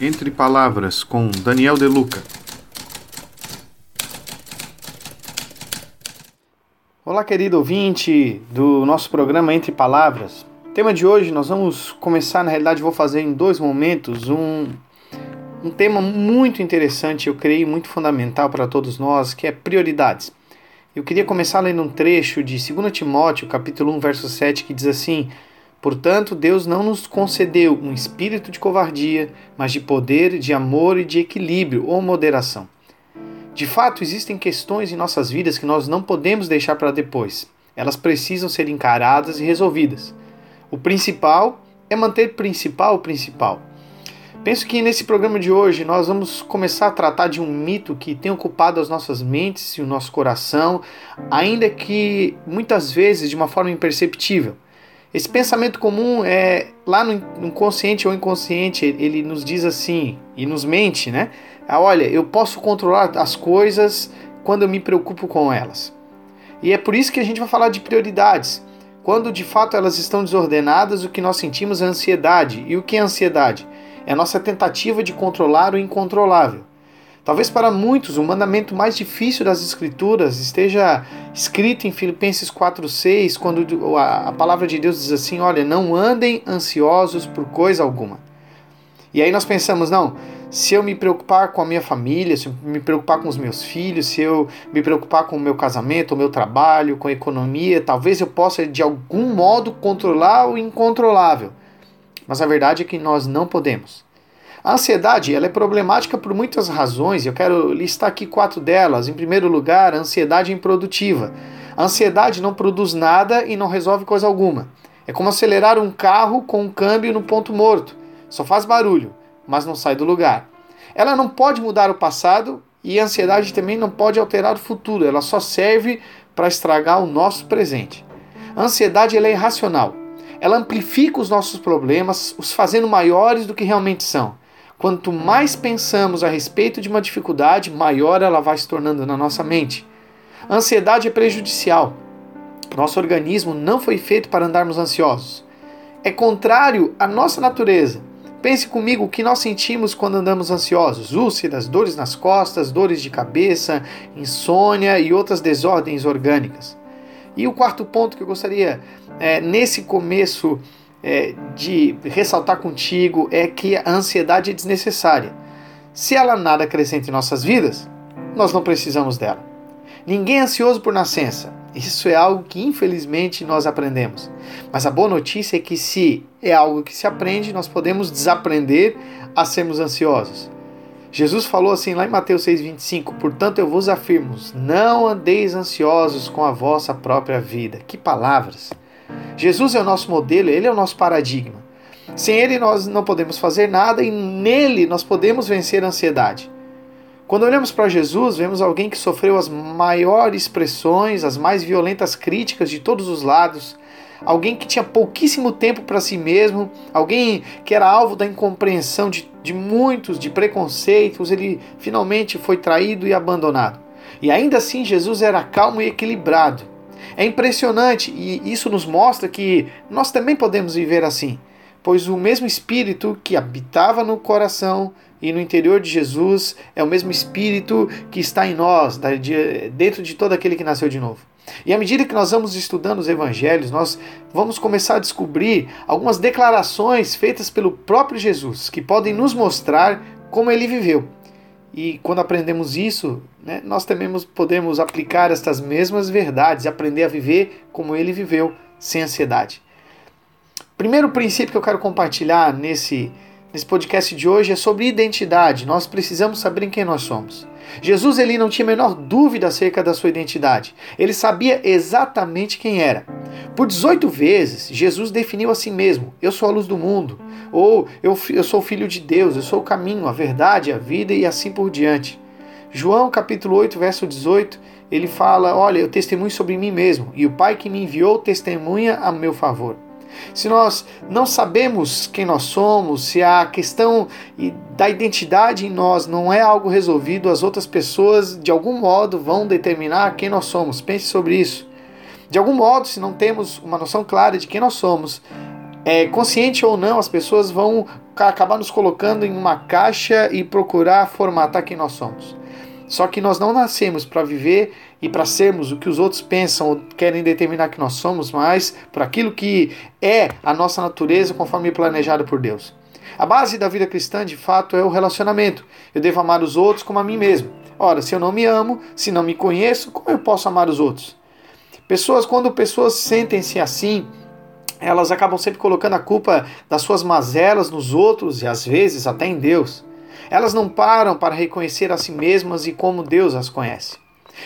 Entre Palavras com Daniel Deluca. Olá, querido ouvinte do nosso programa Entre Palavras. Tema de hoje nós vamos começar, na realidade, vou fazer em dois momentos um, um tema muito interessante, eu creio muito fundamental para todos nós, que é prioridades. Eu queria começar lendo um trecho de 2 Timóteo, capítulo 1, verso 7, que diz assim: Portanto, Deus não nos concedeu um espírito de covardia, mas de poder, de amor e de equilíbrio ou moderação. De fato, existem questões em nossas vidas que nós não podemos deixar para depois. Elas precisam ser encaradas e resolvidas. O principal é manter principal o principal. Penso que nesse programa de hoje nós vamos começar a tratar de um mito que tem ocupado as nossas mentes e o nosso coração, ainda que muitas vezes de uma forma imperceptível. Esse pensamento comum é lá no inconsciente ou inconsciente, ele nos diz assim e nos mente, né? Ah, olha, eu posso controlar as coisas quando eu me preocupo com elas. E é por isso que a gente vai falar de prioridades. Quando de fato elas estão desordenadas, o que nós sentimos é ansiedade. E o que é ansiedade? É a nossa tentativa de controlar o incontrolável. Talvez para muitos o mandamento mais difícil das Escrituras esteja escrito em Filipenses 4,6, quando a palavra de Deus diz assim: Olha, não andem ansiosos por coisa alguma. E aí nós pensamos, não, se eu me preocupar com a minha família, se eu me preocupar com os meus filhos, se eu me preocupar com o meu casamento, o meu trabalho, com a economia, talvez eu possa de algum modo controlar o incontrolável. Mas a verdade é que nós não podemos. A ansiedade ela é problemática por muitas razões, eu quero listar aqui quatro delas. Em primeiro lugar, a ansiedade improdutiva. A ansiedade não produz nada e não resolve coisa alguma. É como acelerar um carro com um câmbio no ponto morto. Só faz barulho, mas não sai do lugar. Ela não pode mudar o passado e a ansiedade também não pode alterar o futuro. Ela só serve para estragar o nosso presente. A ansiedade ela é irracional. Ela amplifica os nossos problemas, os fazendo maiores do que realmente são. Quanto mais pensamos a respeito de uma dificuldade, maior ela vai se tornando na nossa mente. A ansiedade é prejudicial. Nosso organismo não foi feito para andarmos ansiosos. É contrário à nossa natureza. Pense comigo o que nós sentimos quando andamos ansiosos: úlceras, dores nas costas, dores de cabeça, insônia e outras desordens orgânicas. E o quarto ponto que eu gostaria, é, nesse começo é, de ressaltar contigo é que a ansiedade é desnecessária. Se ela nada acrescenta em nossas vidas, nós não precisamos dela. Ninguém é ansioso por nascença. Isso é algo que infelizmente nós aprendemos. Mas a boa notícia é que se é algo que se aprende, nós podemos desaprender a sermos ansiosos. Jesus falou assim lá em Mateus 6,25: Portanto eu vos afirmo, não andeis ansiosos com a vossa própria vida. Que palavras! Jesus é o nosso modelo, ele é o nosso paradigma. Sem ele nós não podemos fazer nada e nele nós podemos vencer a ansiedade. Quando olhamos para Jesus, vemos alguém que sofreu as maiores pressões, as mais violentas críticas de todos os lados, alguém que tinha pouquíssimo tempo para si mesmo, alguém que era alvo da incompreensão de, de muitos, de preconceitos, ele finalmente foi traído e abandonado. E ainda assim, Jesus era calmo e equilibrado. É impressionante e isso nos mostra que nós também podemos viver assim, pois o mesmo Espírito que habitava no coração e no interior de Jesus é o mesmo Espírito que está em nós, dentro de todo aquele que nasceu de novo. E à medida que nós vamos estudando os evangelhos, nós vamos começar a descobrir algumas declarações feitas pelo próprio Jesus que podem nos mostrar como ele viveu. E quando aprendemos isso, né, nós também podemos aplicar estas mesmas verdades e aprender a viver como ele viveu, sem ansiedade. Primeiro princípio que eu quero compartilhar nesse, nesse podcast de hoje é sobre identidade. Nós precisamos saber em quem nós somos. Jesus ele não tinha a menor dúvida acerca da sua identidade. Ele sabia exatamente quem era. Por 18 vezes, Jesus definiu a si mesmo: Eu sou a luz do mundo, ou eu, eu sou filho de Deus, eu sou o caminho, a verdade, a vida e assim por diante. João capítulo 8, verso 18, ele fala: Olha, eu testemunho sobre mim mesmo, e o Pai que me enviou testemunha a meu favor. Se nós não sabemos quem nós somos, se a questão da identidade em nós não é algo resolvido, as outras pessoas de algum modo vão determinar quem nós somos. Pense sobre isso. De algum modo, se não temos uma noção clara de quem nós somos, é, consciente ou não, as pessoas vão acabar nos colocando em uma caixa e procurar formatar quem nós somos. Só que nós não nascemos para viver e para sermos o que os outros pensam ou querem determinar que nós somos, mas por aquilo que é a nossa natureza conforme planejado por Deus. A base da vida cristã, de fato, é o relacionamento. Eu devo amar os outros como a mim mesmo. Ora, se eu não me amo, se não me conheço, como eu posso amar os outros? Pessoas, quando pessoas sentem-se assim, elas acabam sempre colocando a culpa das suas mazelas nos outros e às vezes até em Deus. Elas não param para reconhecer a si mesmas e como Deus as conhece.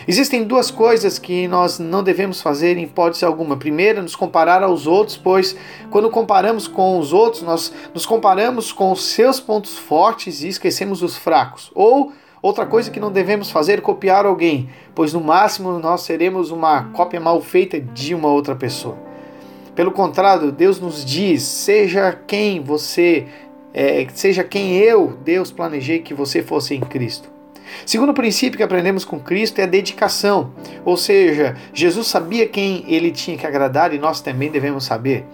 Existem duas coisas que nós não devemos fazer em hipótese alguma. Primeiro, nos comparar aos outros, pois quando comparamos com os outros, nós nos comparamos com os seus pontos fortes e esquecemos os fracos. Ou outra coisa que não devemos fazer, copiar alguém, pois no máximo nós seremos uma cópia mal feita de uma outra pessoa. Pelo contrário, Deus nos diz: seja quem você, é, seja quem eu, Deus, planejei que você fosse em Cristo. Segundo princípio que aprendemos com Cristo é a dedicação, ou seja, Jesus sabia quem ele tinha que agradar e nós também devemos saber.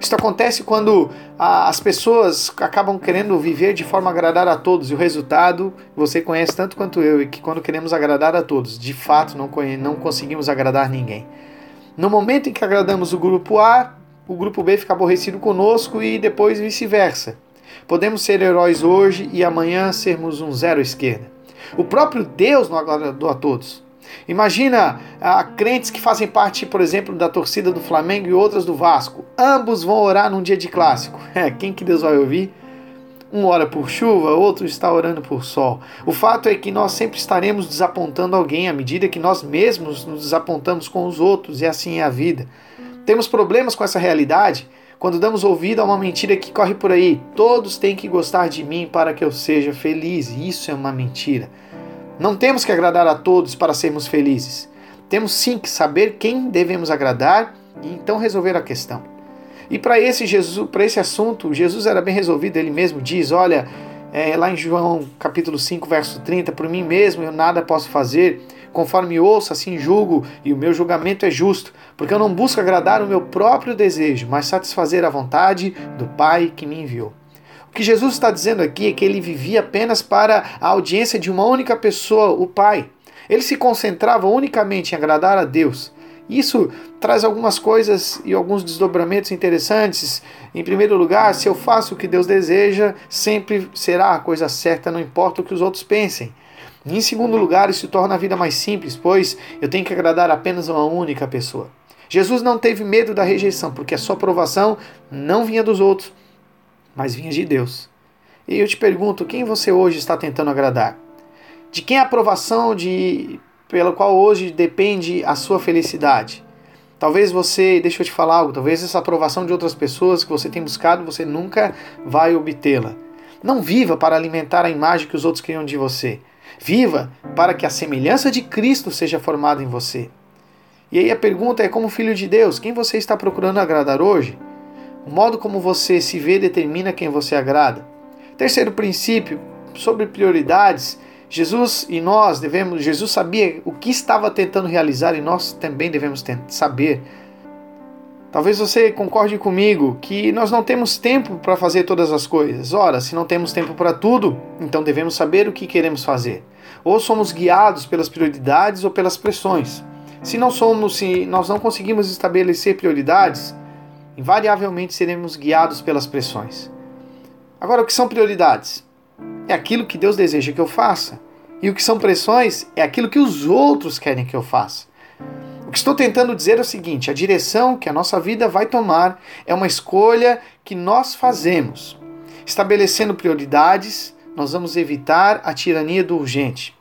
Isso acontece quando as pessoas acabam querendo viver de forma a agradar a todos, e o resultado você conhece tanto quanto eu, e que quando queremos agradar a todos, de fato não, não conseguimos agradar ninguém. No momento em que agradamos o grupo A, o grupo B fica aborrecido conosco e depois vice-versa. Podemos ser heróis hoje e amanhã sermos um zero esquerda. O próprio Deus não agradou a todos. Imagina ah, crentes que fazem parte, por exemplo, da torcida do Flamengo e outras do Vasco. Ambos vão orar num dia de clássico. É, quem que Deus vai ouvir? Um ora por chuva, outro está orando por sol. O fato é que nós sempre estaremos desapontando alguém à medida que nós mesmos nos desapontamos com os outros, e assim é a vida. Temos problemas com essa realidade quando damos ouvido a uma mentira que corre por aí. Todos têm que gostar de mim para que eu seja feliz. Isso é uma mentira. Não temos que agradar a todos para sermos felizes. Temos sim que saber quem devemos agradar e então resolver a questão. E para esse Jesus, para esse assunto, Jesus era bem resolvido, ele mesmo diz, olha, é, lá em João capítulo 5, verso 30, por mim mesmo eu nada posso fazer, conforme ouço, assim julgo, e o meu julgamento é justo, porque eu não busco agradar o meu próprio desejo, mas satisfazer a vontade do Pai que me enviou. Que Jesus está dizendo aqui é que ele vivia apenas para a audiência de uma única pessoa, o Pai. Ele se concentrava unicamente em agradar a Deus. Isso traz algumas coisas e alguns desdobramentos interessantes. Em primeiro lugar, se eu faço o que Deus deseja, sempre será a coisa certa, não importa o que os outros pensem. em segundo lugar, isso torna a vida mais simples, pois eu tenho que agradar apenas uma única pessoa. Jesus não teve medo da rejeição, porque a sua aprovação não vinha dos outros, mas vinha de Deus. E eu te pergunto, quem você hoje está tentando agradar? De quem a aprovação de pela qual hoje depende a sua felicidade? Talvez você, deixa eu te falar algo, talvez essa aprovação de outras pessoas que você tem buscado, você nunca vai obtê-la. Não viva para alimentar a imagem que os outros criam de você. Viva para que a semelhança de Cristo seja formada em você. E aí a pergunta é: como filho de Deus, quem você está procurando agradar hoje? O modo como você se vê determina quem você agrada. Terceiro princípio, sobre prioridades, Jesus e nós devemos, Jesus sabia o que estava tentando realizar e nós também devemos saber. Talvez você concorde comigo que nós não temos tempo para fazer todas as coisas. Ora, se não temos tempo para tudo, então devemos saber o que queremos fazer. Ou somos guiados pelas prioridades ou pelas pressões. Se não somos, se nós não conseguimos estabelecer prioridades, invariavelmente seremos guiados pelas pressões. Agora, o que são prioridades? É aquilo que Deus deseja que eu faça. E o que são pressões é aquilo que os outros querem que eu faça. O que estou tentando dizer é o seguinte: a direção que a nossa vida vai tomar é uma escolha que nós fazemos. Estabelecendo prioridades, nós vamos evitar a tirania do urgente.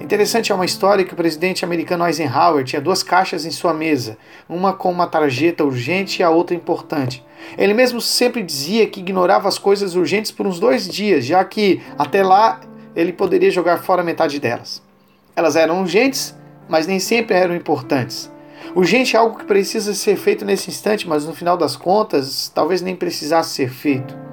Interessante é uma história que o presidente americano Eisenhower tinha duas caixas em sua mesa, uma com uma tarjeta urgente e a outra importante. Ele mesmo sempre dizia que ignorava as coisas urgentes por uns dois dias, já que até lá ele poderia jogar fora metade delas. Elas eram urgentes, mas nem sempre eram importantes. Urgente é algo que precisa ser feito nesse instante, mas no final das contas, talvez nem precisasse ser feito.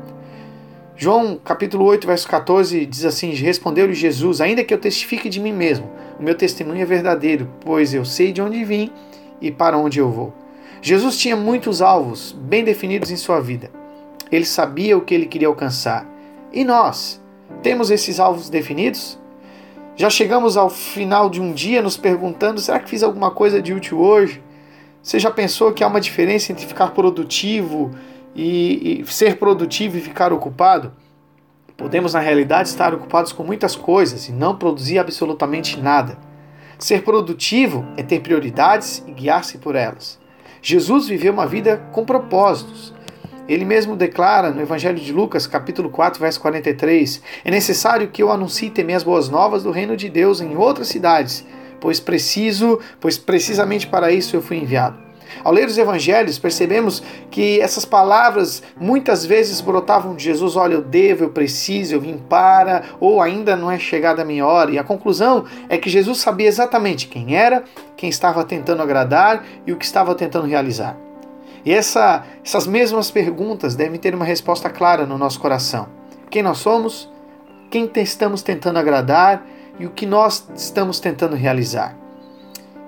João capítulo 8, verso 14 diz assim: Respondeu-lhe Jesus: Ainda que eu testifique de mim mesmo, o meu testemunho é verdadeiro, pois eu sei de onde vim e para onde eu vou. Jesus tinha muitos alvos bem definidos em sua vida. Ele sabia o que ele queria alcançar. E nós? Temos esses alvos definidos? Já chegamos ao final de um dia nos perguntando: será que fiz alguma coisa de útil hoje? Você já pensou que há uma diferença entre ficar produtivo e, e ser produtivo e ficar ocupado? Podemos, na realidade, estar ocupados com muitas coisas e não produzir absolutamente nada. Ser produtivo é ter prioridades e guiar-se por elas. Jesus viveu uma vida com propósitos. Ele mesmo declara no Evangelho de Lucas, capítulo 4, verso 43: É necessário que eu anuncie também as boas novas do reino de Deus em outras cidades, pois preciso, pois precisamente para isso eu fui enviado. Ao ler os evangelhos, percebemos que essas palavras muitas vezes brotavam de Jesus: olha, eu devo, eu preciso, eu vim para, ou ainda não é chegada a minha hora. E a conclusão é que Jesus sabia exatamente quem era, quem estava tentando agradar e o que estava tentando realizar. E essa, essas mesmas perguntas devem ter uma resposta clara no nosso coração: quem nós somos, quem estamos tentando agradar e o que nós estamos tentando realizar.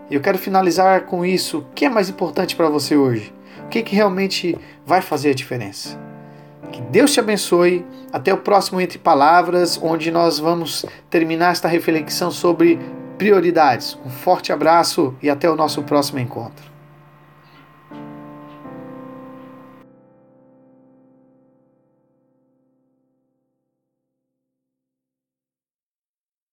Eu quero finalizar com isso. O que é mais importante para você hoje? O que, que realmente vai fazer a diferença? Que Deus te abençoe. Até o próximo Entre Palavras, onde nós vamos terminar esta reflexão sobre prioridades. Um forte abraço e até o nosso próximo encontro.